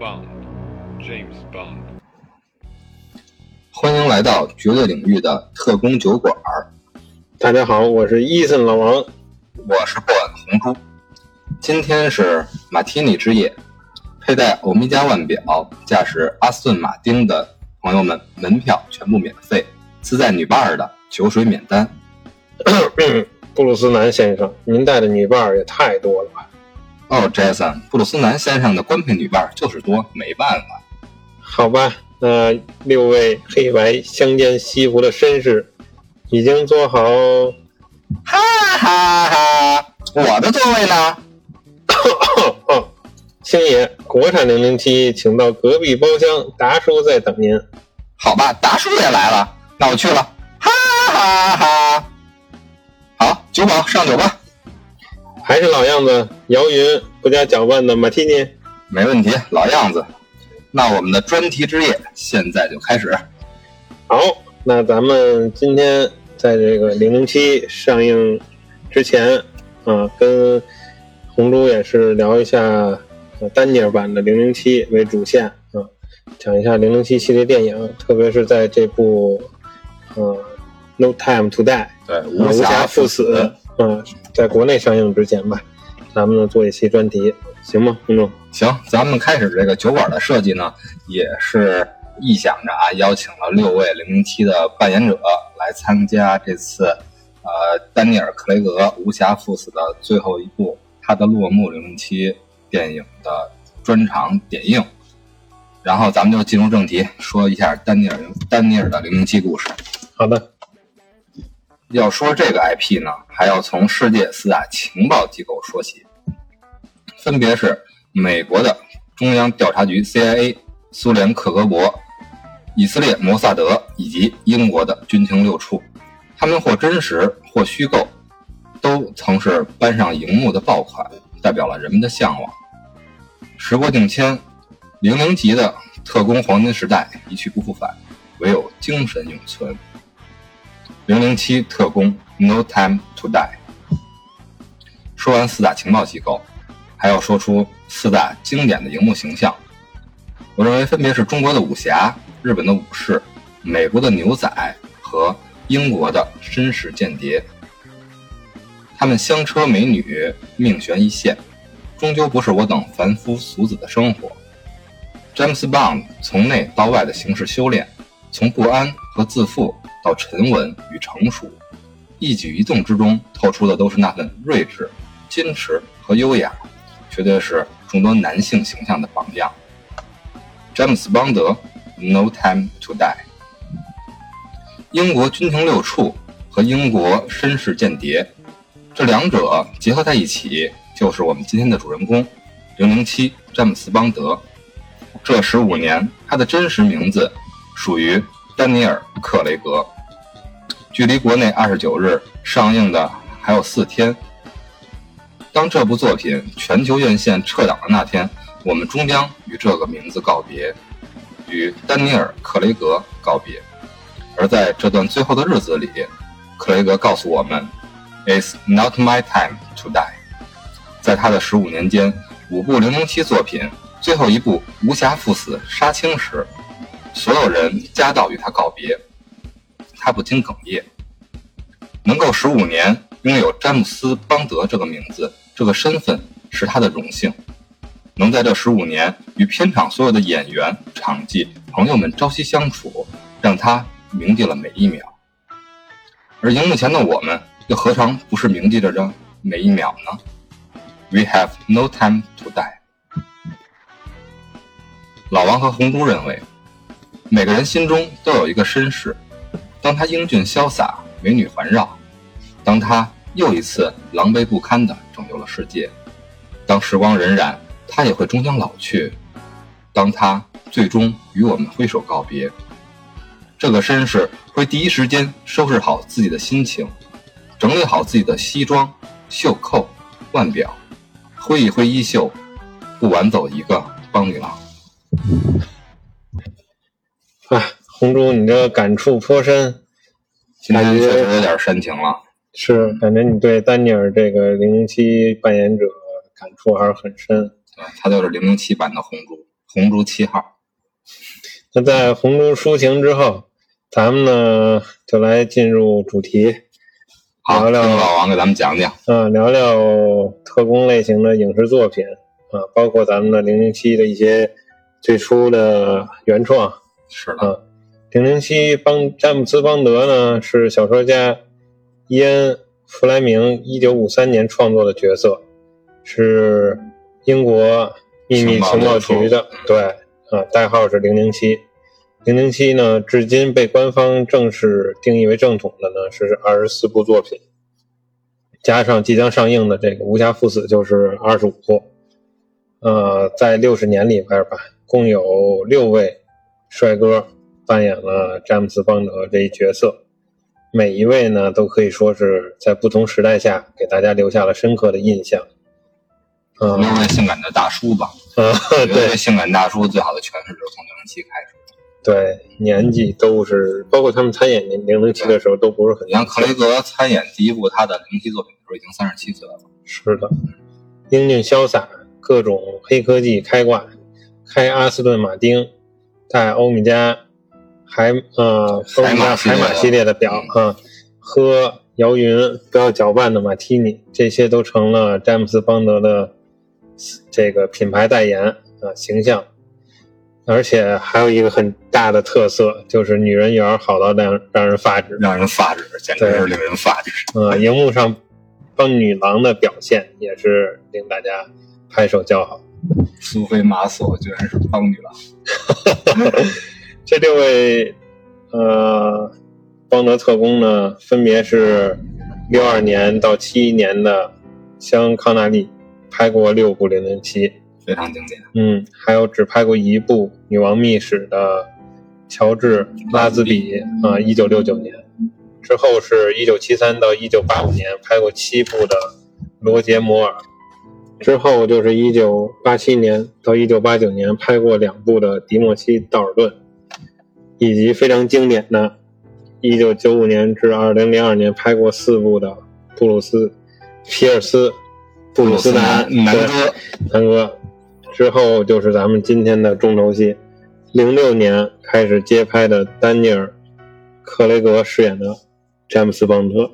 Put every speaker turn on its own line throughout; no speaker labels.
Bond, James Bond.
欢迎来到绝对领域的特工酒馆，
大家好，我是伊森老王。
我是布恩红猪。今天是马提尼之夜，佩戴欧米伽腕表、驾驶阿斯顿马丁的朋友们，门票全部免费，自带女伴儿的酒水免单。
布鲁斯南先生，您带的女伴儿也太多了吧？
哦，Jason，布鲁斯南先生的官配女伴就是多，没办法。
好吧，那六位黑白相间西服的绅士已经做好。
哈哈哈！我的座位呢？
星爷，国产零零七，请到隔壁包厢，达叔在等您。
好吧，达叔也来了，那我去了。哈哈哈！好，酒保上酒吧。
还是老样子，摇匀不加搅拌的马提尼。
没问题，老样子。那我们的专题之夜现在就开始。
好，那咱们今天在这个零零七上映之前啊，跟红猪也是聊一下呃丹尼尔版的零零七为主线啊，讲一下零零七系列电影，特别是在这部呃《No Time to Die》
对，
啊无暇赴死啊，在国内上映之前吧，咱们呢做一期专题，行吗，红猪？
行，咱们开始这个酒馆的设计呢，也是臆想着啊，邀请了六位零零七的扮演者来参加这次呃丹尼尔·克雷格无暇赴死的最后一部他的落幕零零七电影的专场点映。然后咱们就进入正题，说一下丹尼尔丹尼尔的零零七故事。
好的，
要说这个 IP 呢，还要从世界四大情报机构说起，分别是美国的中央调查局 CIA、苏联克格勃、以色列摩萨德以及英国的军情六处。他们或真实或虚构，都曾是搬上荧幕的爆款，代表了人们的向往。时过境迁，零零级的特工黄金时代一去不复返，唯有精神永存。零零七特工 No Time to Die。说完四大情报机构，还要说出四大经典的荧幕形象。我认为分别是中国的武侠、日本的武士、美国的牛仔和英国的绅士间谍。他们香车美女，命悬一线，终究不是我等凡夫俗子的生活。詹姆斯·邦从内到外的形式修炼，从不安和自负到沉稳与成熟，一举一动之中透出的都是那份睿智、矜持和优雅，绝对是众多男性形象的榜样。詹姆斯·邦德，《No Time to Die》。英国军情六处和英国绅士间谍，这两者结合在一起，就是我们今天的主人公零零七詹姆斯·邦德。这十五年，他的真实名字属于丹尼尔·克雷格。距离国内二十九日上映的还有四天。当这部作品全球院线撤档的那天，我们终将与这个名字告别，与丹尼尔·克雷格告别。而在这段最后的日子里，克雷格告诉我们：“It's not my time to die。”在他的十五年间，五部零零七作品，最后一部无暇赴死杀青时，所有人夹道与他告别，他不禁哽咽。能够十五年拥有詹姆斯·邦德这个名字、这个身份，是他的荣幸。能在这十五年与片场所有的演员、场记、朋友们朝夕相处，让他铭记了每一秒。而荧幕前的我们，又何尝不是铭记着这每一秒呢？We have no time to die。老王和红猪认为，每个人心中都有一个绅士，当他英俊潇洒、美女环绕，当他又一次狼狈不堪地拯救了世界，当时光荏苒，他也会终将老去，当他最终与我们挥手告别，这个绅士会第一时间收拾好自己的心情，整理好自己的西装、袖扣、腕表，挥一挥衣袖，不晚走一个帮女郎。
啊，红猪，你这感触颇深，
今天确实有点煽情了。
是感觉你对丹尼尔这个零零七扮演者感触还是很深。
对，他就是零零七版的红猪，红猪七号。
那在红猪抒情之后，咱们呢就来进入主题，
好，
聊聊
老王给咱们讲讲。
啊，聊聊特工类型的影视作品啊，包括咱们的零零七的一些最初的原创。
是的，
啊，零零七邦詹姆斯邦德呢是小说家伊恩弗莱明一九五三年创作的角色，是英国秘密情报局的，对啊，代号是零零七。零零七呢，至今被官方正式定义为正统的呢是二十四部作品，加上即将上映的这个《无暇赴死》就是二十五部。呃，在六十年里边吧，共有六位帅哥扮演了詹姆斯邦德这一角色，每一位呢都可以说是在不同时代下给大家留下了深刻的印象。嗯、
六位性感的大叔吧，
啊，
我觉得
对
性感大叔最好的诠释就是从零零七开始。
对，年纪都是，包括他们参演零零零七的时候都不是很
你看克雷格参演第一部他的零零七作品的时候已经三十七岁了，
是的，英俊潇洒，各种黑科技开挂，开阿斯顿马丁，戴欧米茄海呃欧米茄海马系列的表啊，喝摇匀不要搅拌的马提尼，这些都成了詹姆斯邦德的这个品牌代言啊形象。而且还有一个很大的特色，就是女人缘好到让让人发指。
让人发指，简直是令人发指。
呃，荧幕上帮女郎的表现也是令大家拍手叫好。
苏菲玛索居然是邦女郎，
这六位呃邦德特工呢，分别是六二年到七一年的香康纳利，拍过六部零零七，
非常经典。
嗯，还有只拍过一部《女王秘史》的乔治拉兹比啊，一九六九年。之后是一九七三到一九八五年拍过七部的罗杰摩尔，之后就是一九八七年到一九八九年拍过两部的迪莫西道尔顿，以及非常经典的，一九九五年至二零零二年拍过四部的布鲁斯皮尔斯布鲁斯南对
南哥，
南哥，之后就是咱们今天的重头戏，零六年开始接拍的丹尼尔·克雷格饰演的詹姆斯·邦德。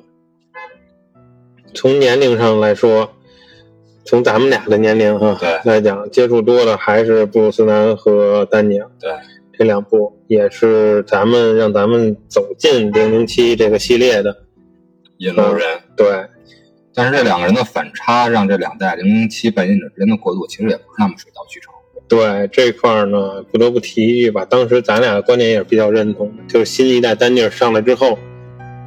从年龄上来说，从咱们俩的年龄哈
对
来讲，接触多的还是布鲁斯南和丹尼尔
对，
这两部，也是咱们让咱们走进零零七这个系列的。
引路人。
对，
但是这两个人的反差，让这两代零零七扮演者之间的过渡，其实也不是那么水到渠成。
对这块儿呢，不得不提一句吧，当时咱俩的观点也是比较认同的，就是新一代丹尼尔上来之后，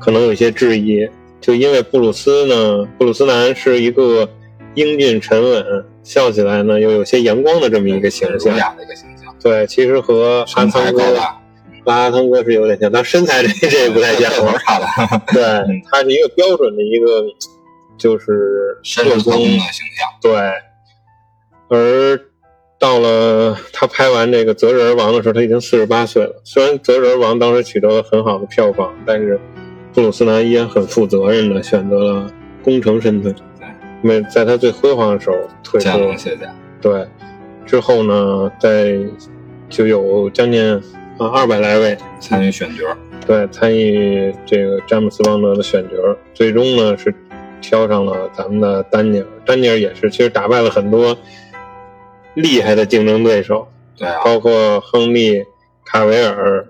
可能有一些质疑，就因为布鲁斯呢，布鲁斯南是一个英俊沉稳，笑起来呢又有些阳光的这么一个形象
儒。雅的一个形象，
对，其实和阿
身材
汤哥、
高大，
阿汤哥是有点像，但身材这这也不太像
差的，
对，他是一个标准的一个，就是
绅士特工的形象。
对，而到了他拍完这个《择日而亡》的时候，他已经四十八岁了。虽然《择日而亡》当时取得了很好的票房，但是布鲁斯南依然很负责任的选择了功成身退，没在他最辉煌的时候退
见
出。
了卸甲，
对，之后呢，在就有将近啊二百来位
参与选角，
对，参与这个詹姆斯邦德的选角，最终呢是挑上了咱们的丹尼尔。丹尼尔也是，其实打败了很多厉害的竞争对手，
对啊，
包括亨利·卡维尔、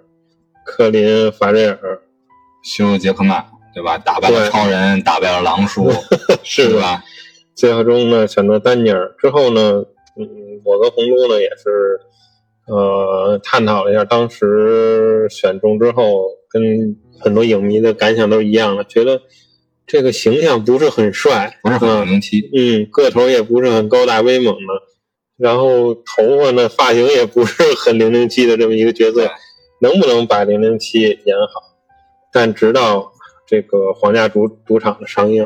克林·法瑞尔，
休·杰克曼，对吧？打败了超人，打败了狼叔，
是
吧？
最终呢选择丹尼尔之后呢，嗯，我跟红都呢也是，呃，探讨了一下当时选中之后，跟很多影迷的感想都是一样的，觉得这个形象不是很帅，
不是很
嗯，个头也不是很高大威猛的，然后头发呢发型也不是很零零七的这么一个角色，能不能把零零七演好？但直到这个皇家赌赌场的上映，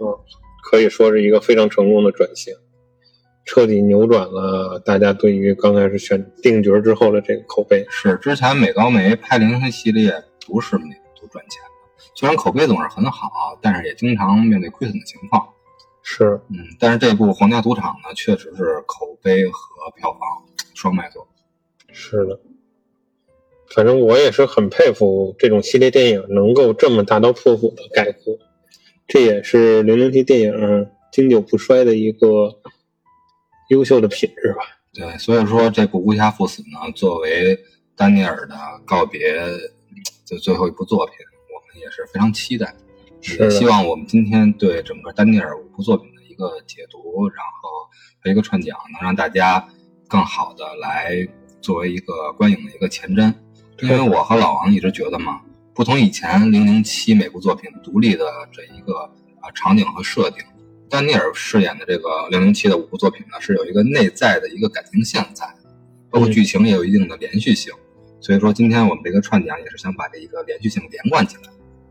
嗯，可以说是一个非常成功的转型，彻底扭转了大家对于刚开始选定角之后的这个口碑。
是之前美高梅拍零零系列不是都赚钱的，虽然口碑总是很好，但是也经常面对亏损的情况。
是，
嗯，但是这部《皇家赌场》呢，确实是口碑和票房双卖座。
是的，反正我也是很佩服这种系列电影能够这么大刀阔斧的改革，这也是零零七电影经久不衰的一个优秀的品质吧。
对，所以说这部《无暇赴死》呢，作为丹尼尔的告别的最后一部作品，我们也是非常期待。
是
也希望我们今天对整个丹尼尔五部作品的一个解读，然后和一个串讲，能让大家更好的来作为一个观影的一个前瞻。因为我和老王一直觉得嘛，不同以前零零七每部作品独立的这一个啊场景和设定，丹尼尔饰演的这个零零七的五部作品呢，是有一个内在的一个感情线在，包括剧情也有一定的连续性。所以说，今天我们这个串讲也是想把这一个连续性连贯起来。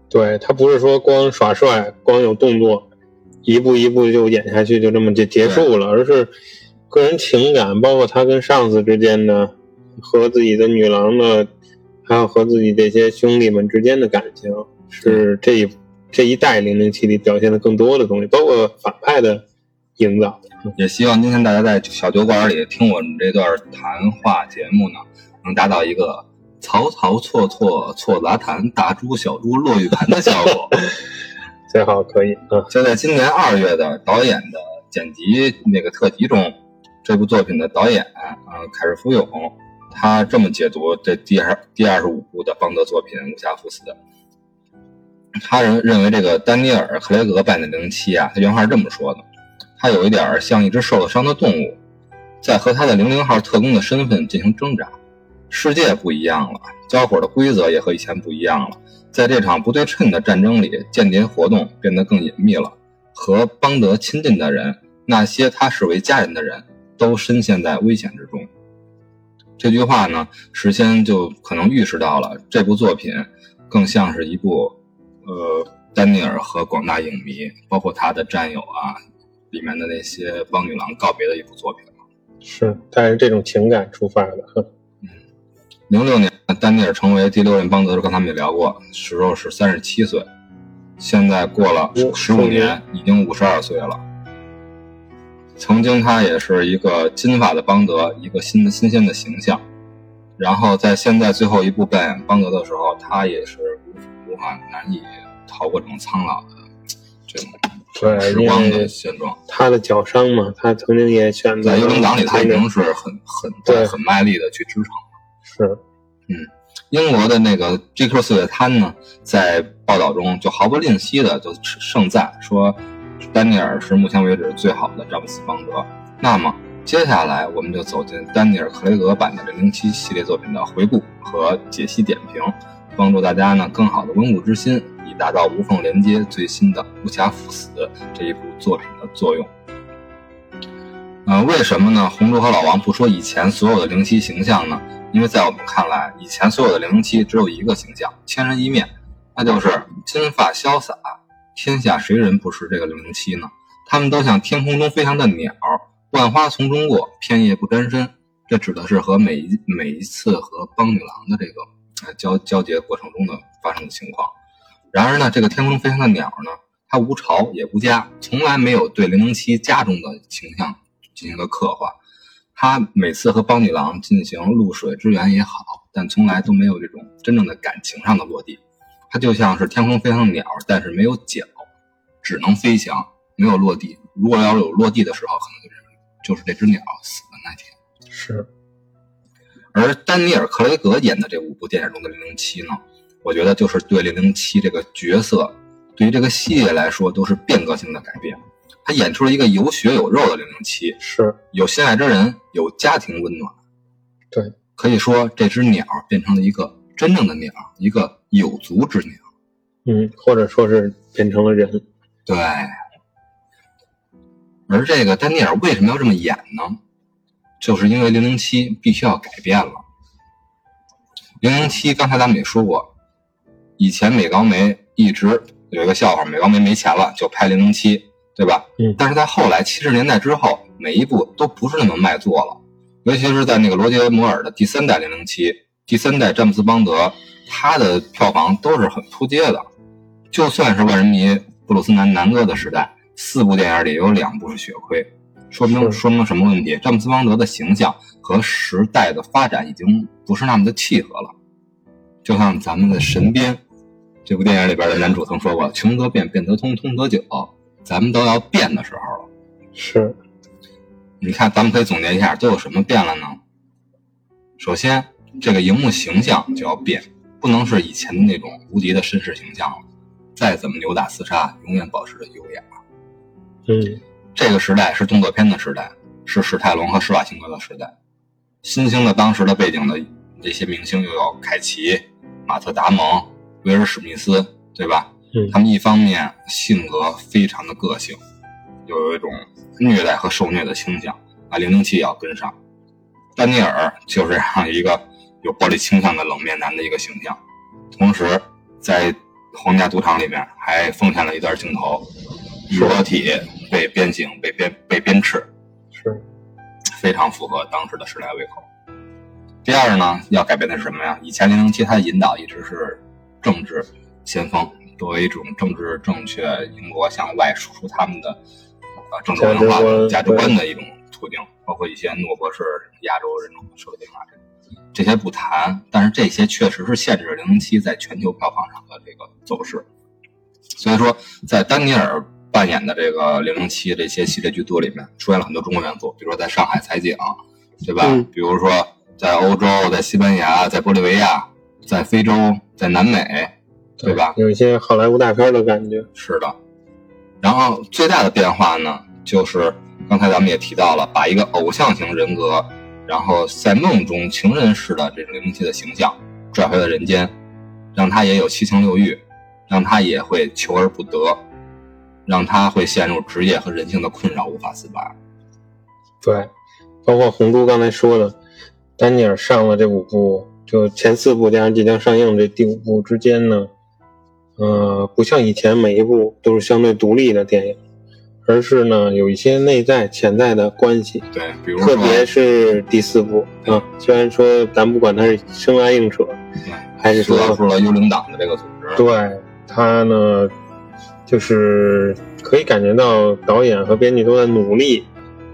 对他不是说光耍帅、光有动作，一步一步就演下去，就这么就结束了，而是个人情感，包括他跟上司之间的，和自己的女郎的，还有和自己这些兄弟们之间的感情，是这一这一代零零七里表现的更多的东西，包括反派的营造。
也希望今天大家在小酒馆里听我们这段谈话节目呢，能达到一个曹操错错错杂谈，大珠小珠落玉盘的效果。
最好可以啊，
就在今年二月的导演的剪辑那个特辑中，这部作品的导演啊凯尔福永，他这么解读这第二第二十五部的邦德作品《无暇赴死》。他人认为这个丹尼尔·克雷格扮演的零零七啊，他原话是这么说的：他有一点像一只受了伤的动物，在和他的零零号特工的身份进行挣扎。世界不一样了，交火的规则也和以前不一样了。在这场不对称的战争里，间谍活动变得更隐秘了。和邦德亲近的人，那些他视为家人的人，都深陷在危险之中。这句话呢，事先就可能预示到了这部作品更像是一部，呃，丹尼尔和广大影迷，包括他的战友啊，里面的那些邦女郎告别的一部作品。
是带着这种情感出发的。嗯
零六年，丹尼尔成为第六任邦德，的时候，跟他们也聊过，时候是三十七岁，现在过了十五年，已经五十二岁了。曾经他也是一个金发的邦德，一个新的新鲜的形象。然后在现在最后一部扮演邦德的时候，他也是无无法难以逃过这种苍老的这种
对，
时光的现状。
他的脚伤嘛，他曾经也选择
在幽灵党里，他已经是很很
对
很卖力的去支撑了。
是嗯
英国的那个 GQ 四月刊呢，在报道中就毫不吝惜的就盛赞说，丹尼尔是目前为止最好的詹姆斯邦德。那么接下来我们就走进丹尼尔·克雷格版的零零七系列作品的回顾和解析点评，帮助大家呢更好的温故知新，以达到无缝连接最新的《无暇赴死》这一部作品的作用。呃，为什么呢？红猪和老王不说以前所有的零七形象呢？因为在我们看来，以前所有的零零七只有一个形象，千人一面，那就是金发潇洒。天下谁人不识这个零零七呢？他们都像天空中飞翔的鸟，万花丛中过，片叶不沾身。这指的是和每一每一次和邦女郎的这个呃交交接过程中的发生的情况。然而呢，这个天空中飞翔的鸟呢，它无巢也无家，从来没有对零零七家中的形象进行了刻画。他每次和邦女郎进行露水之缘也好，但从来都没有这种真正的感情上的落地。它就像是天空飞翔的鸟，但是没有脚，只能飞翔，没有落地。如果要是有落地的时候，可能就是就是这只鸟死的那天。
是，
而丹尼尔·克雷格演的这五部电影中的零零七呢，我觉得就是对零零七这个角色，对于这个系列来说都是变革性的改变。他演出了一个有血有肉的零零七，
是
有心爱之人，有家庭温暖。
对，
可以说这只鸟变成了一个真正的鸟，一个有足之鸟。
嗯，或者说是变成了人。
对。而这个丹尼尔为什么要这么演呢？就是因为零零七必须要改变了。零零七刚才咱们也说过，以前美高梅一直有一个笑话，美高梅没钱了就拍零零七，对吧？
嗯
但是在后来七十年代之后，每一部都不是那么卖座了，尤其是在那个罗杰摩尔的第三代零零七、第三代詹姆斯邦德，他的票房都是很扑街的。就算是万人迷布鲁斯南南哥的时代，四部电影里有两部是血亏。说明
是
说明什么问题？詹姆斯邦德的形象和时代的发展已经不是那么的契合了。就像咱们的《神鞭》这部电影里边的男主曾说过：“穷则变，变则通，通则久。”咱们都要变的时候了。
是，
你看，咱们可以总结一下，都有什么变了呢？首先，这个荧幕形象就要变，不能是以前的那种无敌的绅士形象了。再怎么扭打厮杀，永远保持着优雅。
嗯，
这个时代是动作片的时代，是史泰龙和施瓦辛格的时代。新兴的当时的背景的这些明星又有凯奇、马特·达蒙、威尔·史密斯，对吧？
嗯
他们一方面性格非常的个性，又有一种虐待和受虐的倾向啊，零零七也要跟上。丹尼尔就是这样一个有暴力倾向的冷面男的一个形象，同时在皇家赌场里面还奉献了一段镜头，裸体被鞭刑、被鞭被鞭笞，
是，
非常符合当时的时代胃口。第二呢，要改变的是什么呀？以前零零七它的引导一直是政治先锋，作为一种政治正确、英国向外输出他们的呃政治文化
价值观
的一种途径，包括一些诺博士亚洲人种的设定啊，这这些不谈，但是这些确实是限制零零七在全球票房上的这个走势。所以说，在丹尼尔扮演的这个零零七这些系列剧作里面，出现了很多中国元素，比如说在上海采景，对吧？
嗯
比如说在欧洲、在西班牙、在玻利维亚、在非洲、在南美，对吧？
有一些好莱坞大片的感觉。
是的。然后最大的变化呢，就是刚才咱们也提到了，把一个偶像型人格，然后在梦中情人式的这种零零七的形象拽回了人间，让他也有七情六欲，让他也会求而不得，让他会陷入职业和人性的困扰，无法自拔。
对，包括红都刚才说的，丹尼尔上了这五部，就前四部加上即将上映这第五部之间呢，呃，不像以前每一部都是相对独立的电影，而是呢有一些内在潜在的关系，
对，比如说，
特别是第四部啊，虽然说咱不管它是生拉硬扯，还是说
说出了幽灵党的这个组织，
对他呢，就是可以感觉到导演和编剧都在努力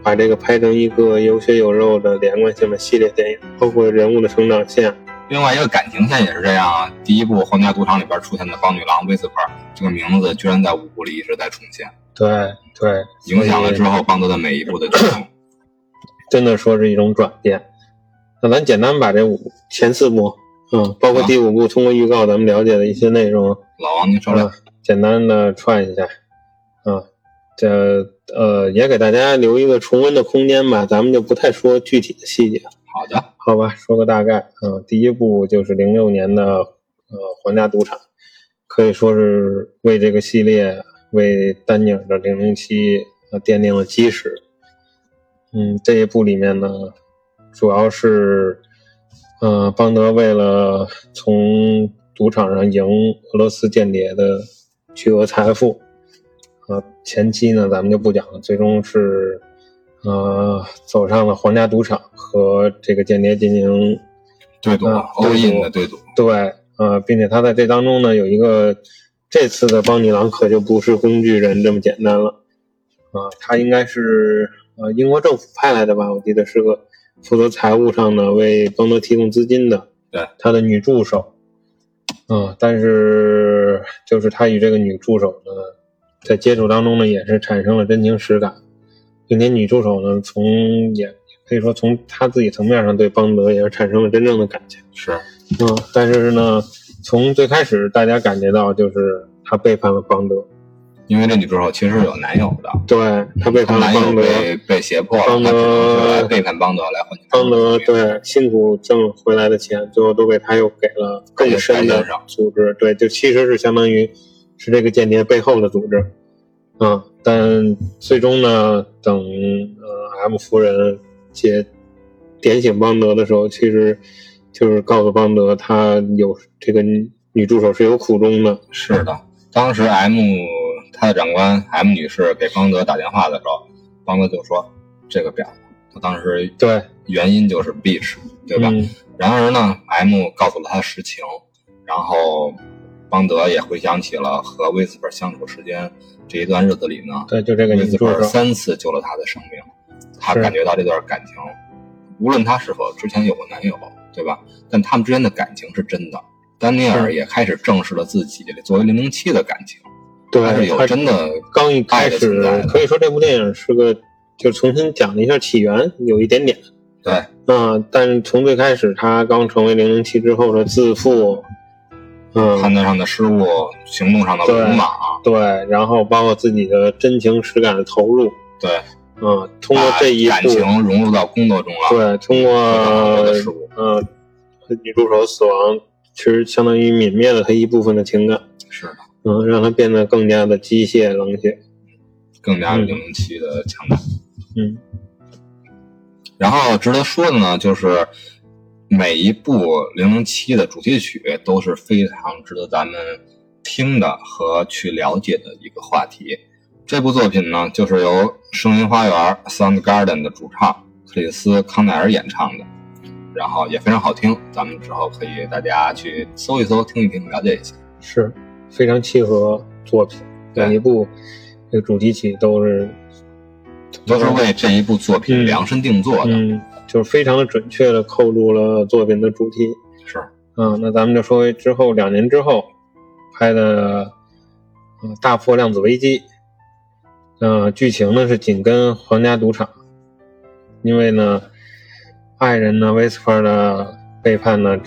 把这个拍成一个有血有肉的连贯性的系列电影，包括人物的成长线。
另外一个感情线也是这样啊。第一部《皇家赌场》里边出现的邦女郎威斯珀这个名字，居然在五部里一直在重现，
对对，
影响了之后邦德的每一步的。
真的说是一种转变。那咱简单把这五前四部，嗯，包括第五部，通过预告咱们了解的一些内容，
老王，您说来
啊，简单的串一下，啊，这呃也给大家留一个重温的空间吧，咱们就不太说具体的细节，
好的，
好吧？说个大概，啊，第一部就是零六年的呃皇家赌场，可以说是为这个系列为丹尼尔的零零七呃奠定了基石。嗯，这一部里面呢，主要是呃邦德为了从赌场上赢俄罗斯间谍的巨额财富，呃，前期呢咱们就不讲了，最终是呃走上了皇家赌场和这个间谍进行
对赌
啊
，all in 的对赌，
对，呃，并且他在这当中呢有一个这次的邦女郎可就不是工具人这么简单了，啊、他应该是呃英国政府派来的吧，我记得是个负责财务上的为邦德提供资金的，
对，
他的女助手，啊、但是就是他与这个女助手呢在接触当中呢也是产生了真情实感，并且女助手呢从也可以说从他自己层面上对邦德也是产生了真正的感情。
是。
嗯，但是呢，从最开始大家感觉到就是他背叛了邦德，
因为这女助手其实是有男友的，
对他背叛了邦德，
被被胁迫了，
邦德
来背叛邦德来换取
邦德
对
对辛苦挣回来的钱，最后都被他又给了更深的组织，对，就其实是相当于是这个间谍背后的组织，啊，但最终呢，等呃 M 夫人解点醒邦德的时候，其实就是告诉邦德他有这个女女助手是有苦衷的。
是的，当时 M 他的长官 M 女士给邦德打电话的时候，邦德就说这个婊子，他当时
对，
原因就是 bitch，对吧？
嗯
然而呢，M 告诉了他实情，然后邦德也回想起了和威斯本相处时间这一段日子里呢，
对，就这个
威斯珀
女助手，
三次救了他的生命，他感觉到这段感情，无论他是否之前有过男友，对吧？但他们之间的感情是真的。丹尼尔也开始正视了自己作为零零七的感情，
对，
还是有真的
刚一开始可以说这部电影是个就重新讲了一下起源，有一点点。
对，
啊、但是从最开始他刚成为零零七之后的自负，嗯，
判断上的失误，行动上的鲁莽，
对，然后包括自己的真情实感的投入，
对，
啊、通过这一步，
感情融入到工作中了，
对，通过
很多的事物
呃女助手死亡，其实相当于泯灭了他一部分的情感，
是的，
嗯，让他变得更加的机械冷血，
更加
嗯
零零七的强大。
嗯
然后值得说的呢，就是每一部零零七的主题曲都是非常值得咱们听的和去了解的一个话题。这部作品呢，就是由声音花园 Soundgarden 的主唱克里斯康奈尔演唱的，然后也非常好听。咱们之后可以大家去搜一搜、听一听、了解一下。
是非常契合作品，
对
每一部这个主题曲都是
都是为这一部作品
嗯
量身定做的。
嗯，就是非常的准确的扣住了作品的主题。
是，
嗯，那咱们就说回之后两年之后拍的《嗯大破量子危机》。呃，剧情呢是紧跟皇家赌场，因为呢，爱人呢威斯珀的背叛呢，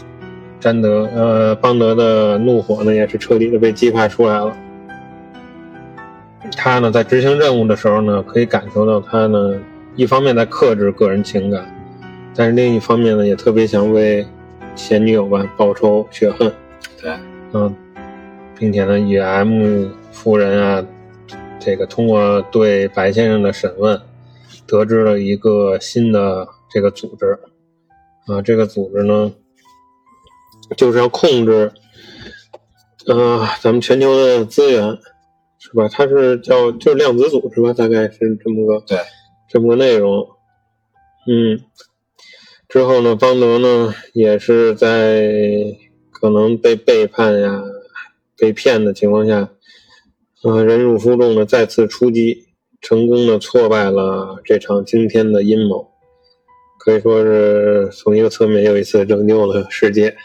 詹德呃邦德的怒火呢也是彻底的被激发出来了。他呢在执行任务的时候呢，可以感受到他呢一方面在克制个人情感，但是另一方面呢也特别想为前女友吧报仇雪恨。
对，
嗯，并且呢，以 M 夫人啊，这个通过对白先生的审问，得知了一个新的这个组织，啊，这个组织呢，就是要控制，呃，咱们全球的资源，是吧？它是叫就是量子组织吧，大概是这么个
对，
这么个内容，嗯。之后呢，邦德呢也是在可能被背叛呀、被骗的情况下，呃，忍辱负重的再次出击，成功的挫败了这场惊天的阴谋，可以说是从一个侧面又一次拯救了世界。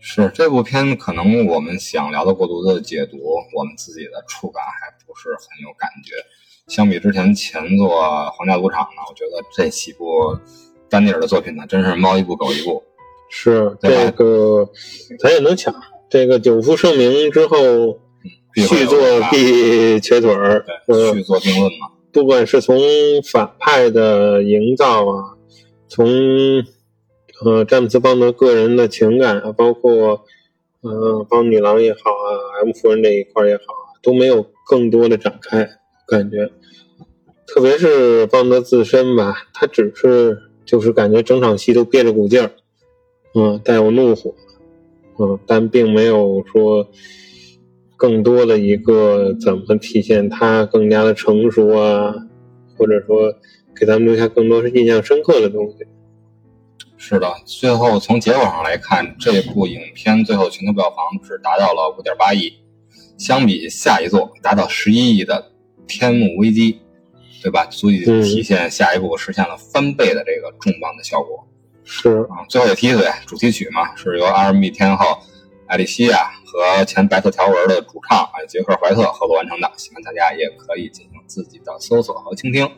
是这部片可能我们想聊的过多的解读，我们自己的触感还不是很有感觉。相比之前前作《皇家赌场》呢，我觉得这几部丹尼尔的作品呢，真是猫一步狗一步。
是这个，咱也能抢。这个久负盛名之后，续作
啊
必瘸腿儿。
续作定论嘛。
不管是从反派的营造啊，从呃詹姆斯邦德个人的情感啊，包括呃邦女郎也好啊，M 夫人这一块也好啊，都没有更多的展开，感觉。特别是邦德自身吧，他只是就是感觉整场戏都憋着股劲儿，嗯，带有怒火，嗯，但并没有说更多的一个怎么体现他更加的成熟啊，或者说给咱们留下更多是印象深刻的东西。
是的，最后从结果上来看，这部影片最后全球票房只达到了五点八亿，相比下一座达到十一亿的《天幕危机》，对吧？足以
嗯
体现下一部实现了翻倍的这个重磅的效果。
是，
啊，最后也提一嘴，主题曲嘛，是由 R&B 天后艾莉西亚和前白色条纹的主唱啊杰克怀特合作完成的，希望大家也可以进行自己的搜索和倾听，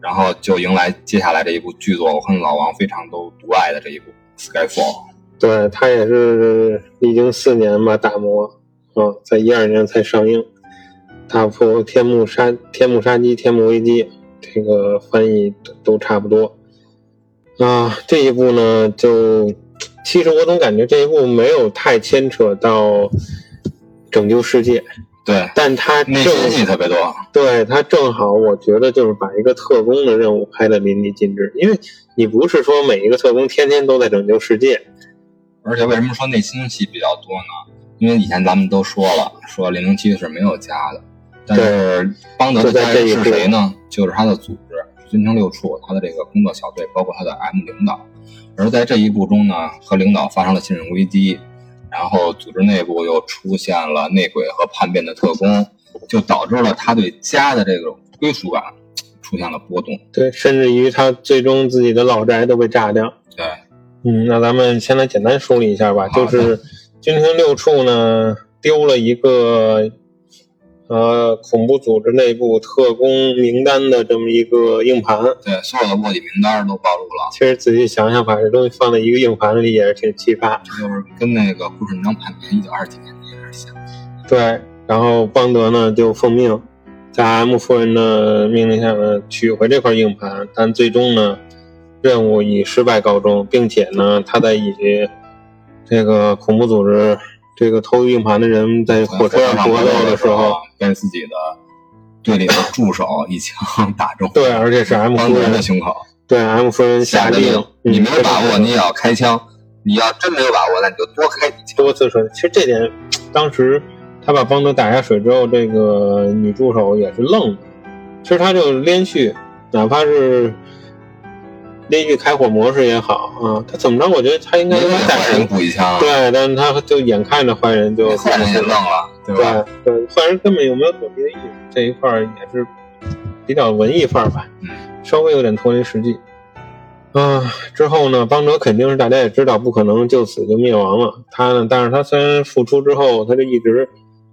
然后就迎来接下来这一部剧作，我和老王非常都独爱的这一部《Skyfall》。
对他也是历经四年吧打磨，啊，在一二年才上映，打破天幕杀天幕杀机、天幕危机，这个翻译都都差不多。啊，这一部呢，就其实我总感觉这一部没有太牵扯到拯救世界，
对，
但他
内
正
心戏特别多。
对他正好，我觉得就是把一个特工的任务拍得淋漓尽致，因为你不是说每一个特工天天都在拯救世界，
而且为什么说内心戏比较多呢？因为以前咱们都说了，说零零七是没有家的，但是邦德的家人是谁呢？就是他的组织军情六处，他的这个工作小队，包括他的 M 领导。而在这一步中呢，和领导发生了信任危机，然后组织内部又出现了内鬼和叛变的特工，就导致了他对家的这种归属感出出现了波动。
对，甚至于他最终自己的老宅都被炸掉。
对，
嗯，那咱们先来简单梳理一下吧，就是军情六处呢丢了一个呃恐怖组织内部特工名单的这么一个硬盘。
对，所有的卧底名单都暴露了，
其实仔细想想，把这东西放在一个硬盘里也是挺奇葩。
就是跟那个顾顺章叛变一九二几年的有点像。
对，然后邦德呢就奉命在 M 夫人的命令下呢取回这块硬盘，但最终呢任务以失败告终，并且呢他在以这个恐怖组织这个偷硬盘的人在火车上搏斗的时候，，
被自己的队里的助手一枪打中，
对，而且是 M 夫人
的胸口，
对 M 夫人下
的
令，
你没有
嗯
把握，你也要开枪。你要真没有把握，那你就多开几枪。
多次说，其实这点当时他把邦德打下水之后，这个女助手也是愣的。其实他就连续，哪怕是连续开火模式也好啊，他怎么着？我觉得他应该
你给
打
坏人补一枪，
对，但是他就眼看着坏人就
坏人也愣了，对吧？
对对，坏人根本就没有躲避的意识，这一块儿也是比较文艺范儿吧，
嗯，
稍微有点脱离实际。啊，之后呢，邦德肯定是大家也知道，不可能就此就灭亡了。他呢，但是他虽然复出之后，他就一直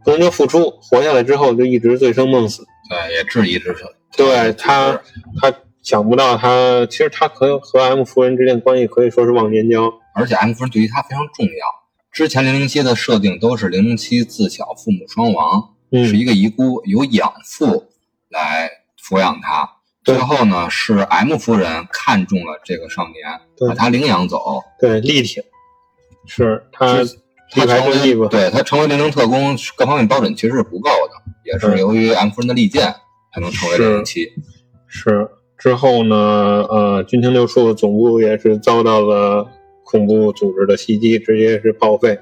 不能说复出，活下来之后就一直醉生梦死。
对，也质疑之手。
对他，他想不到他其实他和和 M 夫人之间关系可以说是忘年交。
而且 M 夫人对于他非常重要。之前零零七的设定都是零零七自小父母双亡，
嗯，
是一个遗孤，由养父来抚养他。最后呢，是 M 夫人看中了这个少年，把他领养走。
对力挺，是他
他成？为对他成为零零特工，各方面标准其实是不够的，也是
嗯
由于 M 夫人的利剑才能成为
是
零零七。
是之后呢，呃，军情六处总部也是遭到了恐怖组织的袭击，直接是报废。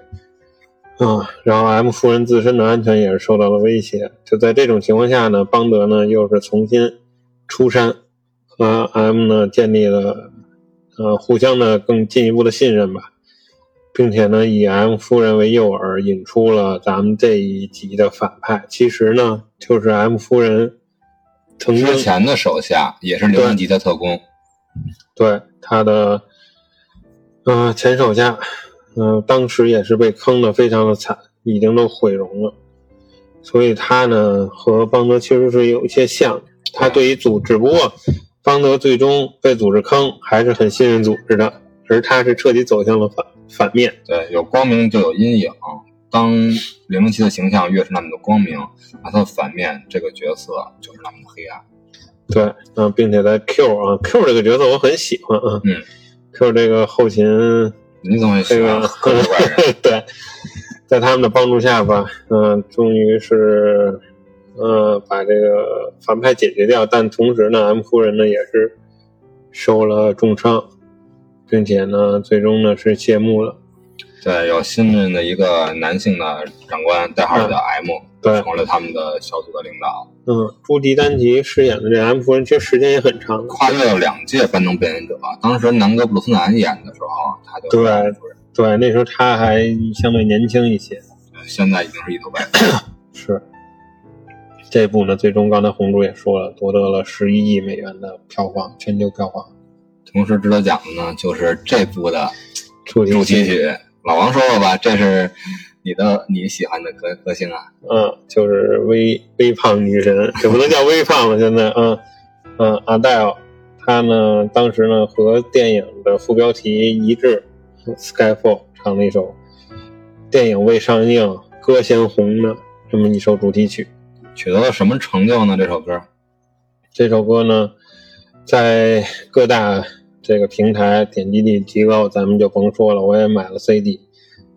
啊，然后 M 夫人自身的安全也是受到了威胁。就在这种情况下呢，邦德呢又是重新出山，和 M 呢建立了呃互相的更进一步的信任吧，并且呢以 M 夫人为诱饵，引出了咱们这一集的反派。其实呢，就是 M 夫人曾经
之前的手下也是零零级的特工，
对他的，呃，前手下，呃，当时也是被坑的非常的惨，已经都毁容了。所以他呢和邦德其实是有一些像，他对于组，只不过邦德最终被组织坑，还是很信任组织的，而他是彻底走向了反反面。
对，有光明就有阴影。当零零七的形象越是那么的光明，那他的反面这个角色就是那么的黑暗。
对，嗯、并且在 Q 啊，Q 这个角色我很喜欢啊，
嗯
，Q 这个后勤
你怎么喜
这
欢？
对，在他们的帮助下吧，嗯、终于是，呃，把这个反派解决掉。但同时呢，M 夫人呢也是受了重伤，并且呢，最终呢是谢幕了。
对，有新任的一个男性的长官，代号叫 M，、
对，
成为了他们的小组的领导，
嗯，朱迪丹奇饰演的这 M 夫人，其实时间也很长。
跨越了两届班农表演者。当时南哥布鲁斯南演的时候，他就
对对，那时候他还相对年轻一些。
对现在已经是一头白发。
是，这部呢，最终刚才红珠也说了，夺得了十一亿美元的票房，全球票房。
同时值得讲的呢，就是这部的
主题
曲。老王说了吧，这是你的你喜欢的歌歌星啊。
嗯，就是微微胖女神，也不能叫微胖了，现在，嗯嗯，Adele，她呢，当时呢和电影的副标题一致，Skyfall 唱了一首电影未上映歌先红的这么一首主题曲。
取得了什么成就呢？这首歌
这首歌呢，在各大这个平台点击率极高，咱们就甭说了。我也买了 CD，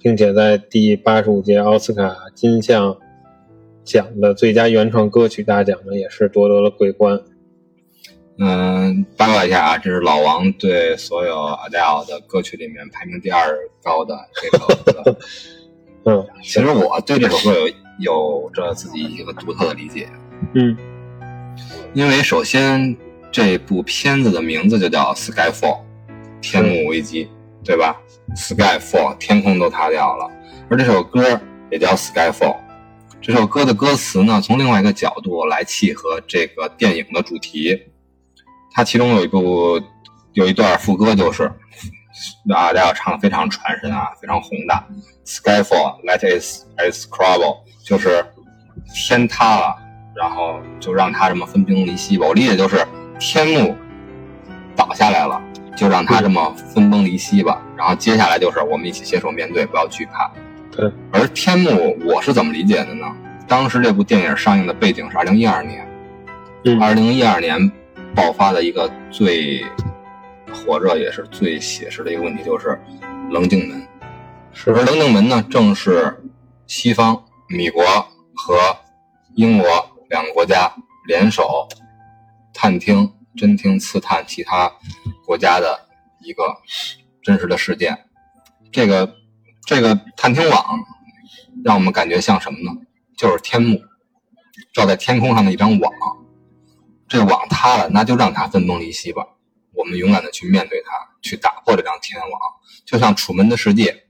并且在第八十五届奥斯卡金像奖的最佳原创歌曲大奖呢，也是夺得了桂冠。
嗯，八卦一下啊，这是老王对所有 Adele 的歌曲里面排名第二高的这首歌。
嗯，
其实我对这首歌有有着自己一个独特的理解，
嗯
因为首先这部片子的名字就叫 Skyfall，天幕危机，对吧？Skyfall，天空都塌掉了，而这首歌也叫 Skyfall。这首歌的歌词呢，从另外一个角度来契合这个电影的主题，它其中有一部有一段副歌就是啊，大家唱的非常传神啊，非常宏大。Skyfall, let it it crumble，就是天塌了，然后就让它这么分崩离析吧。我理解就是天幕倒下来了，就让他这么分崩离析吧。然后接下来就是我们一起携手面对，不要惧怕。
对。
而天幕我是怎么理解的呢？当时这部电影上映的背景是二零一二年，
嗯
二零一二年爆发的一个最火热也是最写实的一个问题就是棱镜门。
是
而棱镜门呢，正是西方米国和英国两个国家联手探听、侦听、刺探其他国家的一个真实的事件。这个这个探听网让我们感觉像什么呢？就是天幕罩在天空上的一张网。这网塌了，那就让它分崩离析吧。我们勇敢的去面对它，去打破这张天网，就像楚门的世界。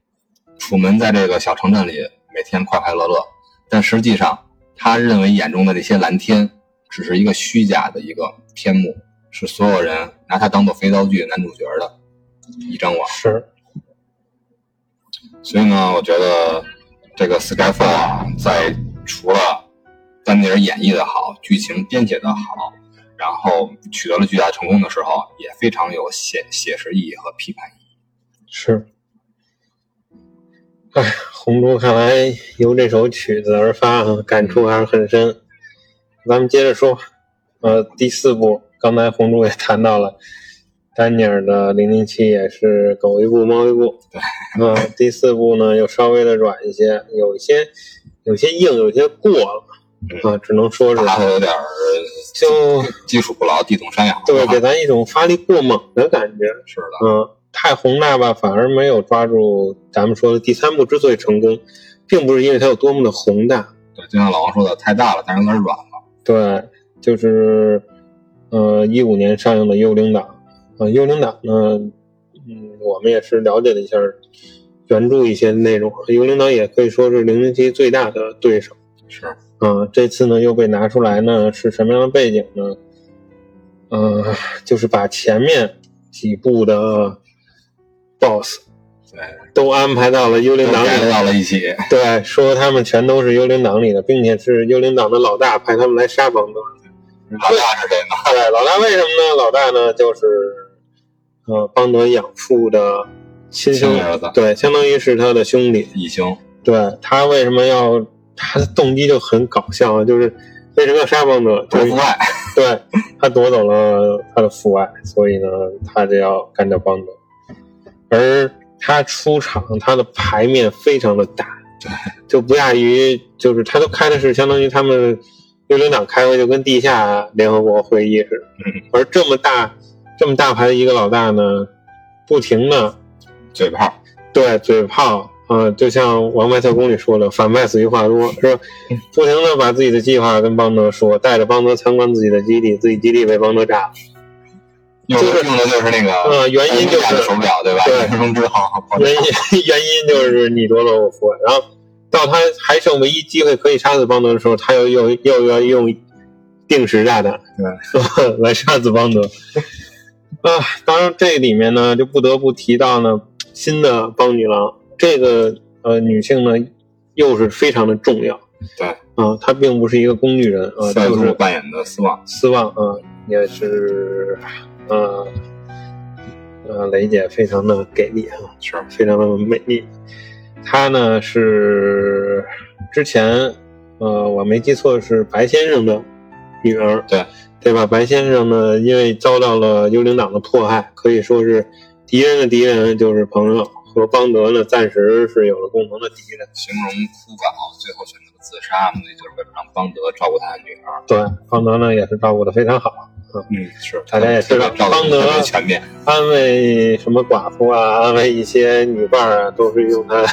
楚门在这个小城镇里每天快快乐乐，但实际上他认为眼中的这些蓝天只是一个虚假的一个天幕，是所有人拿它当做肥皂剧男主角的一张网。
是，
所以呢，我觉得这个 Skyfall 啊，在除了丹尼尔演绎的好，剧情编写的好，然后取得了巨大成功的时候，也非常有写写实意义和批判意义。
是。哎，红珠看来由这首曲子而发，啊，感触还是很深。咱们接着说，呃，第四部，刚才红珠也谈到了，丹尼尔的《零零七》也是狗一步猫一步。
对，
呃、第四部呢又稍微的软一些，有一些有些硬，有些过了，啊，只能说是
他有点儿
就
基础不牢，地动山摇。
对，给咱一种发力过猛的感觉。
是的，
嗯，太宏大吧，反而没有抓住咱们说的第三部之所以成功，并不是因为它有多么的宏大，
对，就像老王说的，太大了，但是有点软了。
对，就是呃一五年上映的《幽灵党》啊，《幽灵党》呢，嗯，我们也是了解了一下原著一些内容，《幽灵党》也可以说是零零七最大的对手
是，
啊。这次呢又被拿出来呢，是什么样的背景呢？呃，就是把前面几部的 BOSS
对，
都安排到了幽灵党里
都到了一起。
对，说他们全都是幽灵党里的，并且是幽灵党的老大派他们来杀邦德。
老大是谁呢？
对，老大为什么呢？老大呢，就是呃邦德养父的亲生
亲儿子
对，相当于是他的兄弟。
异兄。
对他为什么要他的动机就很搞笑啊，就是为什么要杀邦德？就是
国父爱，
对他夺走了他的父爱，所以呢，他就要干掉邦德。而他出场，他的牌面非常的大，
对，
就不亚于就是他都开的是相当于他们六零党开会就跟地下联合国会议似的。
嗯，
而这么大这么大牌的一个老大呢，不停的
嘴炮。
对嘴炮啊、呃就像《王牌特工》里说的，反派死于话多，是吧？不停的把自己的计划跟邦德说，带着邦德参观自己的基地，自己基地被邦德炸了。
用的用的就是那个
呃原因就是
手表，对吧？
对。原因 原因就是你夺了我佛，然后到他还剩唯一机会可以杀死邦德的时候，他又又又要用定时炸弹对。来杀死邦德。啊，当然这里面呢就不得不提到呢新的邦女郎，这个呃女性呢又是非常的重要
对，
啊，她并不是一个工具人啊，
赛
就是
璐扮演的斯旺，
斯旺啊，也是呃呃雷姐非常的给力啊。
是
非常的美丽。她呢是之前呃我没记错是白先生的女儿，
对
对吧？白先生呢因为遭到了幽灵党的迫害，可以说是敌人的敌人就是朋友，和邦德呢暂时是有了共同的敌人。
形容枯槁，最后选择了自杀，目的就是为了让邦德照顾他的女儿。
对，邦德呢也是照顾的非常好，
嗯，是，
大家也知道邦德
全面。
安慰什么寡妇啊，安慰一些女伴啊，都是用他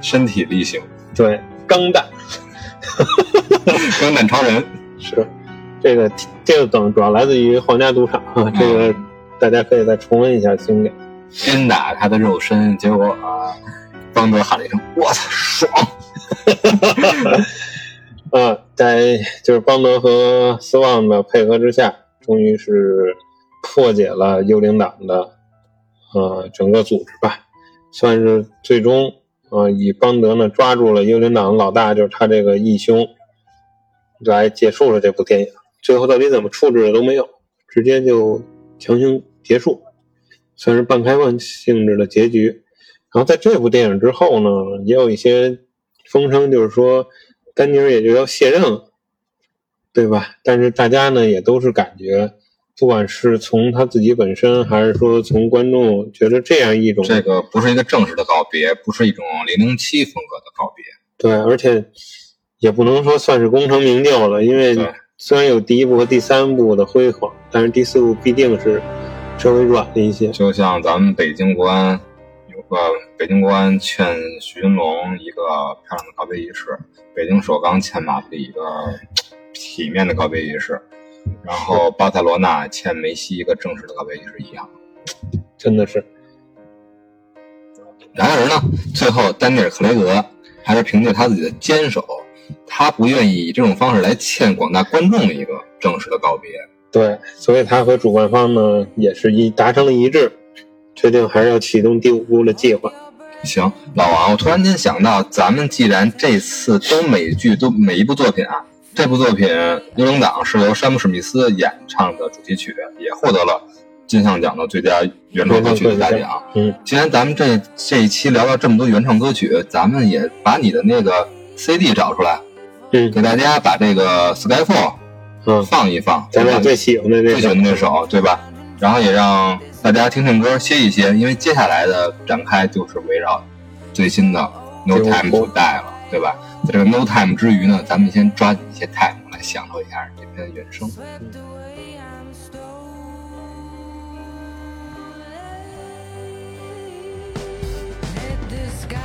身体力行，
对钢弹。
钢弹超人，
是，这个这个梗主要来自于《皇家赌场》啊，这个大家可以再重温一下经典。
鞭打他的肉身，结果啊，邦德喊了一声：“我操，爽
啊，在就是邦德和斯旺的配合之下，终于是破解了幽灵党的呃整个组织吧，算是最终呃以邦德呢抓住了幽灵党的老大，就是他这个义兄，来结束了这部电影。最后到底怎么处置的都没有，直接就强行结束，算是半开放性质的结局。然后在这部电影之后呢，也有一些风声，就是说丹尼尔也就要卸任了，对吧？但是大家呢也都是感觉，不管是从他自己本身，还是说从观众，觉得这样一种
这个不是一个正式的告别，不是一种零零七风格的告别。
对，而且也不能说算是功成名就了，因为虽然有第一部和第三部的辉煌，但是第四部必定是稍微软了一些。
就像咱们北京国安有个北京国安欠徐云龙一个漂亮的告别仪式，北京首钢欠马布里一个体面的告别仪式，然后巴塞罗那欠梅西一个正式的告别仪式一样。
真的是，
然而呢，最后丹尼尔·克雷格还是凭借他自己的坚守，他不愿意以这种方式来欠广大观众一个正式的告别。
对，所以他和主办方呢也是一达成了一致，决定还是要启动第五步的计划。
行，老王，我突然间想到，咱们既然这次都每剧都每一部作品啊，这部作品《幽灵党》是由山姆史密斯演唱的主题曲，也获得了金像奖的最佳原创歌曲的大奖。
嗯，
既然咱们这这一期聊到这么多原创歌曲，咱们也把你的那个 CD 找出来，
嗯
给大家把这个 Skyfall
嗯，
放一放，
咱俩最喜欢的这
最喜欢，的那首，对吧？然后也让大家听听歌，歇一歇，因为接下来的展开就是围绕最新的 No Time
部
to Die 了，对吧？在这个 No Time 之余呢，咱们先抓紧一些 time 来享受一下这篇原声。
Swept away, I'm stolen. Let the sky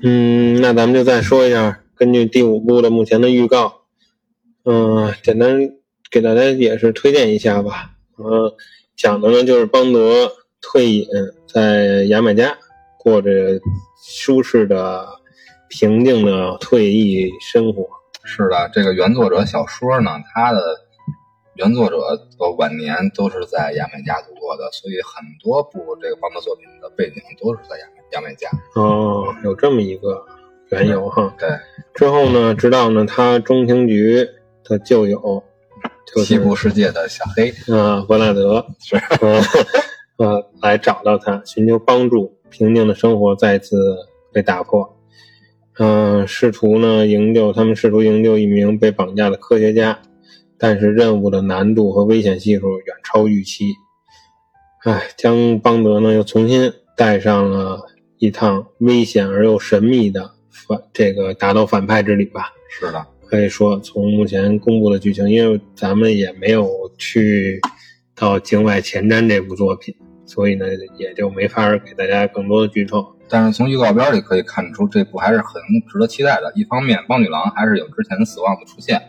嗯，那咱们就再说一下，根据第五部的目前的预告，嗯、简单给大家也是推荐一下吧。嗯、讲的呢就是邦德退隐在牙买加，过着舒适的、平静的退役生活。
是的，这个原作者小说呢，他的原作者晚年都是在牙买加度过的，所以很多部这个邦德作品的背景都是在牙买牙买加。
哦，有这么一个缘由哈。
对，
之后呢，直到呢他中情局的旧友，就是
西部世界的小黑
啊，伯纳德
是
呃呃来找到他，寻求帮助，平静的生活再次被打破。嗯、试图呢营救他们试图营救一名被绑架的科学家，但是任务的难度和危险系数远超预期。哎，将邦德呢又重新带上了一趟危险而又神秘的反这个打斗反派之旅吧。
是的，
可以说，从目前公布的剧情，因为咱们也没有去到境外前瞻这部作品，所以呢，也就没法给大家更多的剧透。
但是从预告片里可以看出，这部还是很值得期待的。一方面，邦女郎还是有之前死亡的出现，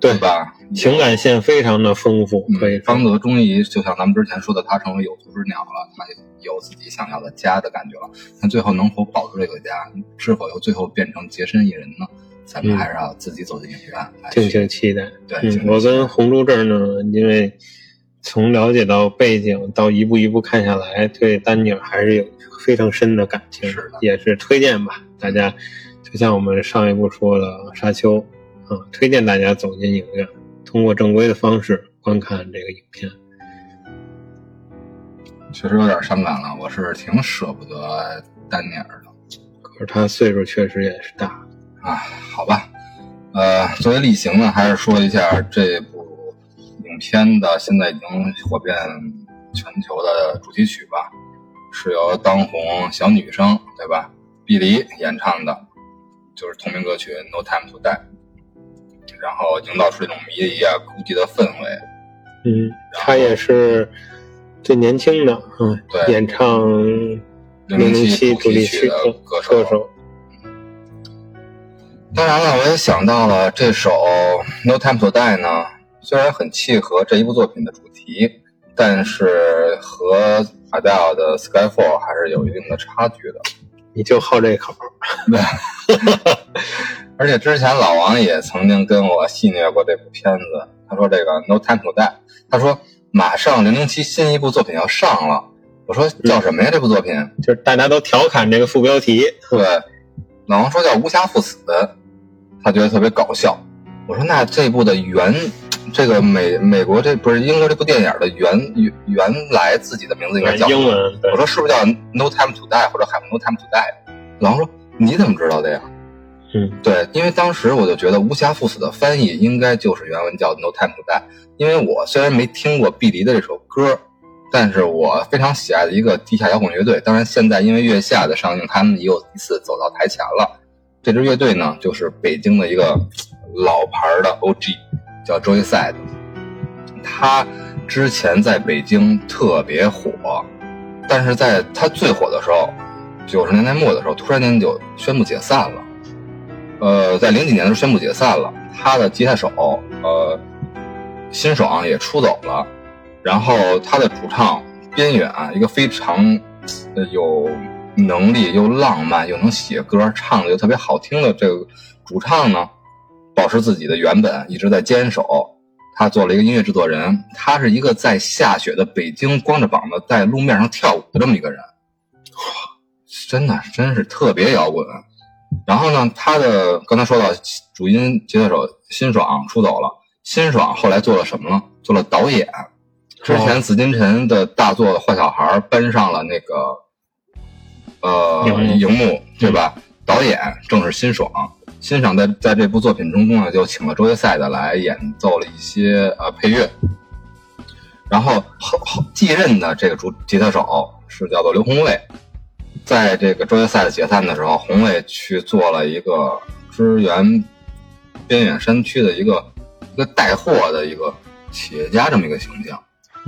对
吧？
情感线非常的丰富，可以
嗯，方德终于就像咱们之前说的，他成为有足之鸟了，他有自己想要的家的感觉了。那最后能否保住这个家，是否又最后变成洁身一人呢？咱们
嗯
还是要自己走进影院
敬请期待。
对，
我跟红珠这儿呢，因为从了解到背景到一步一步看下来，对丹尼尔还是有非常深的感情，
是的
也是推荐吧。大家就像我们上一部说的《沙丘》啊，推荐大家走进影院，通过正规的方式观看这个影片。
确实有点伤感了，我是挺舍不得丹尼尔的。
可是他岁数确实也是大，
啊，好吧，呃，作为例行呢，还是说一下这部影片的现在已经火遍全球的主题曲吧，是由当红小女生对吧，碧梨演唱的，就是同名歌曲《No Time to Die》，然后营造出这种迷离啊、孤寂的氛围。
嗯，他也是最年轻的，嗯，
对
演唱《零零七》主题曲
的
的
歌
歌手。
当然了，我也想到了这首《No Time to Die》呢，虽然很契合这一部作品的主题，但是和 Adele 的《Skyfall》还是有一定的差距的。
你就好这口儿，
而且之前老王也曾经跟我戏谑过这部片子，他说这个《No Time to Die》，他说马上零零七新一部作品要上了，我说叫什么呀？这部作品？
就是大家都调侃这个副标题，
对，老王说叫《无暇赴死》，他觉得特别搞笑。我说那这部的原，这个美美国这不是英国这部电影的原原原来自己的名字应该叫
英文
我说是不是叫 No Time to Die 或者 Have No Time to Die？老王说你怎么知道的呀？
嗯，
对，因为当时我就觉得《无暇赴死》的翻译应该就是原文叫 No Time to Die，因为我虽然没听过碧梨的这首歌，但是我非常喜爱的一个地下摇滚乐队。当然，现在因为月下的上映，他们又一次走到台前了。这支乐队呢，就是北京的一个老牌的 OG，叫 Joyside。他之前在北京特别火，但是在他最火的时候，九十年代末的时候，突然间就宣布解散了。呃，在零几年的时候宣布解散了，他的吉他手呃辛爽也出走了，然后他的主唱边远，一个非常有能力又浪漫又能写歌，唱的又特别好听的这个主唱呢，保持自己的原本，一直在坚守。他做了一个音乐制作人，他是一个在下雪的北京光着膀子在路面上跳舞的这么一个人，哇，真的真是特别摇滚。然后呢，他的刚才说到主音吉他手辛爽出走了，辛爽后来做了什么呢？做了导演。之前紫金陈的大作《坏小孩》搬上了那个呃
荧幕，
对吧？导演正是辛爽。辛爽在在这部作品中呢，就请了周杰赛的来演奏了一些呃配乐。然后后后继任的这个主吉他手是叫做刘宏卫，在这个周杰赛的解散的时候，红卫去做了一个支援边远山区的一个一个带货的一个企业家这么一个形象，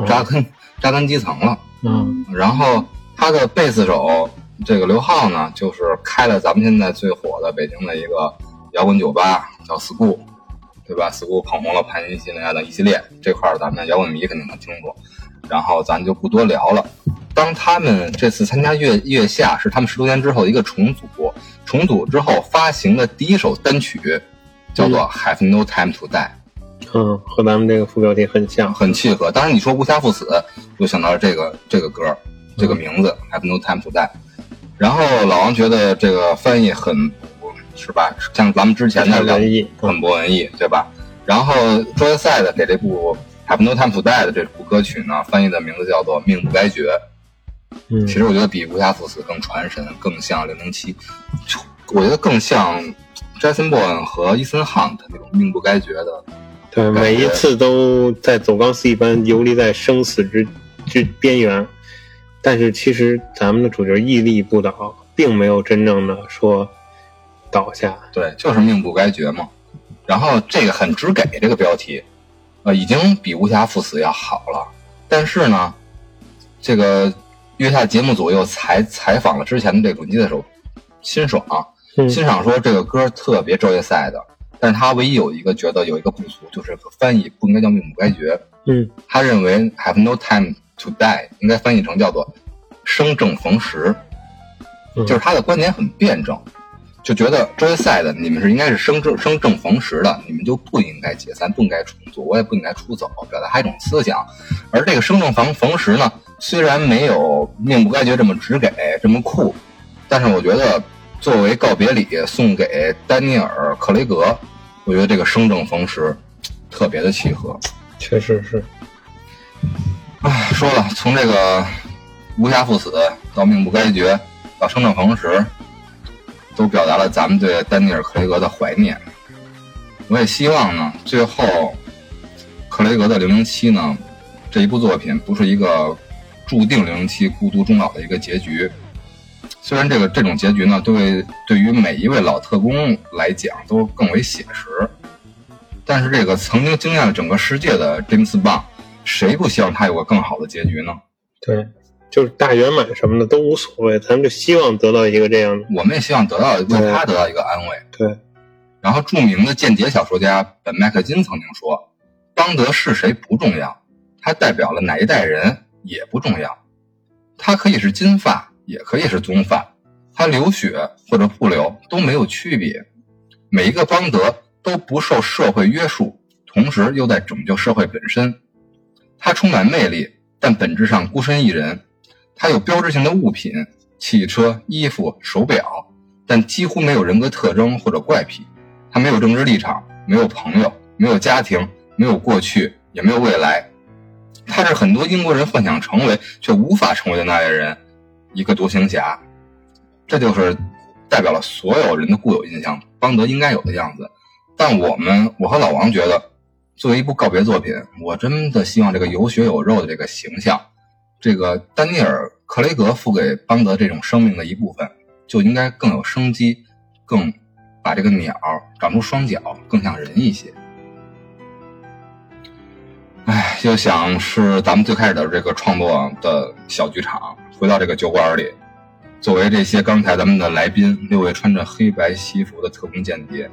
扎根扎根基层了。
嗯
然后他的贝斯手这个刘浩呢，就是开了咱们现在最火的北京的一个摇滚酒吧，叫 School，对吧？School 捧红了盘尼西林啊等一系列这块儿，咱们摇滚迷肯定能清楚。然后咱就不多聊了。当他们这次参加月月下是他们十多年之后的一个重组，重组之后发行的第一首单曲叫做《Have No Time to Die》。
嗯，和咱们这个副标题很像。
很契合。当然，你说无暇赴死，就想到了这个这个歌，这个名字《Have No Time to Die》。然后老王觉得这个翻译很是吧？像咱们之前的两
很文艺
很不文艺，对吧？然后周杰赛的给这部《Have No Time to Die》的这部歌曲呢，翻译的名字叫做《命不该绝》。
嗯，
其实我觉得比无暇赴死更传神，更像零零七，我觉得更像 Jason Bourne 和伊森 Hunt 那种命不该绝的
对，每一次都在走钢丝一般游离在生死之之边缘，但是其实咱们的主角屹立不倒，并没有真正的说倒下。
对，就是命不该绝嘛。然后这个很直给这个标题，呃，已经比无暇赴死要好了。但是呢，这个月下节目组又采采访了之前的这个准机的时候，辛爽，
嗯。
辛爽说这个歌特别昼夜赛的，但是他唯一有一个觉得有一个不足，就是翻译不应该叫命不该绝，
嗯。
他认为 have no time to die 应该翻译成叫做生正逢时，
嗯。
就是他的观点很辩证，就觉得周赛的你们是应该是生正生正逢时的，你们就不应该解散，不应该重组，我也不应该出走，表达他一种思想。而这个生正逢逢时呢，虽然没有命不该绝这么直给这么酷，但是我觉得作为告别礼送给丹尼尔·克雷格，我觉得这个生正逢时特别的契合。
确实是。
唉，说了，从这个无暇赴死到命不该绝，到生正逢时，都表达了咱们对丹尼尔·克雷格的怀念。我也希望呢，最后克雷格的《零零七》呢，这一部作品不是一个注定零零七孤独终老的一个结局。虽然这个这种结局呢，对对于每一位老特工来讲都更为写实，但是这个曾经惊艳了整个世界的詹姆斯·邦，谁不希望他有个更好的结局呢？
对，就是大圆满什么的都无所谓，咱们就希望得到一个这样的。
我们也希望得到为他得到一个安慰。
对，
然后，著名的间谍小说家本·麦克金曾经说：“邦德是谁不重要，他代表了哪一代人也不重要。他可以是金发，也可以是棕发，他流血或者不流都没有区别。每一个邦德都不受社会约束，同时又在拯救社会本身。他充满魅力，但本质上孤身一人。他有标志性的物品，汽车、衣服、手表，但几乎没有人格特征或者怪癖。他没有政治立场，没有朋友，没有家庭，没有过去，也没有未来。他是很多英国人幻想成为却无法成为的那类人，一个独行侠。这就是代表了所有人的固有印象，邦德应该有的样子。但我们，我和老王觉得，作为一部告别作品，我真的希望这个有血有肉的这个形象，这个丹尼尔·克雷格付给邦德这种生命的一部分，就应该更有生机，更把这个鸟长出双脚，更像人一些。唉，又想是咱们最开始的这个创作的小剧场，回到这个酒馆里，作为这些刚才咱们的来宾，六位穿着黑白西服的特工间谍，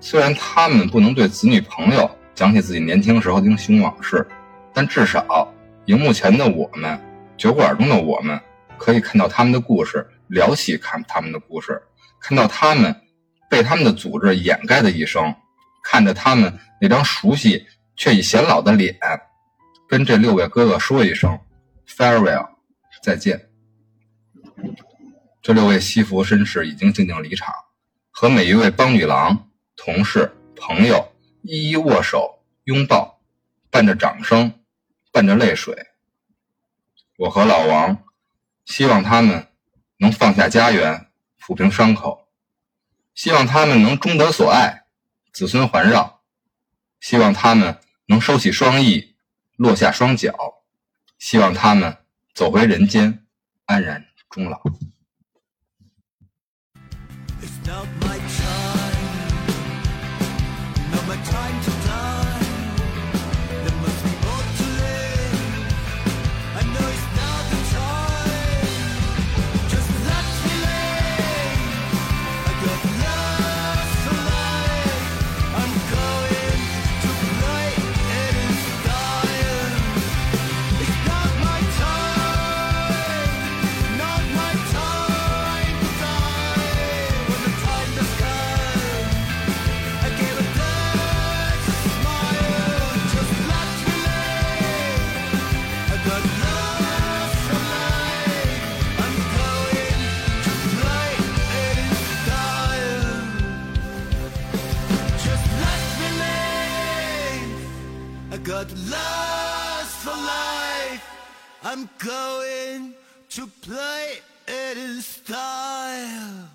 虽然他们不能对子女朋友讲起自己年轻时候的英雄往事，但至少荧幕前的我们，酒馆中的我们，可以看到他们的故事，聊起看他们的故事，看到他们被他们的组织掩盖的一生，看着他们那张熟悉却已显老的脸，跟这六位哥哥说一声 farewell，再见。这六位西服绅士已经静静离场，和每一位帮女郎、同事、朋友一一握手、拥抱，伴着掌声，伴着泪水。我和老王希望他们能放下家园，抚平伤口；希望他们能终得所爱，子孙环绕；希望他们能收起双翼，落下双脚；希望他们走回人间，安然终老。
I got lost for life. I'm going to play it in style.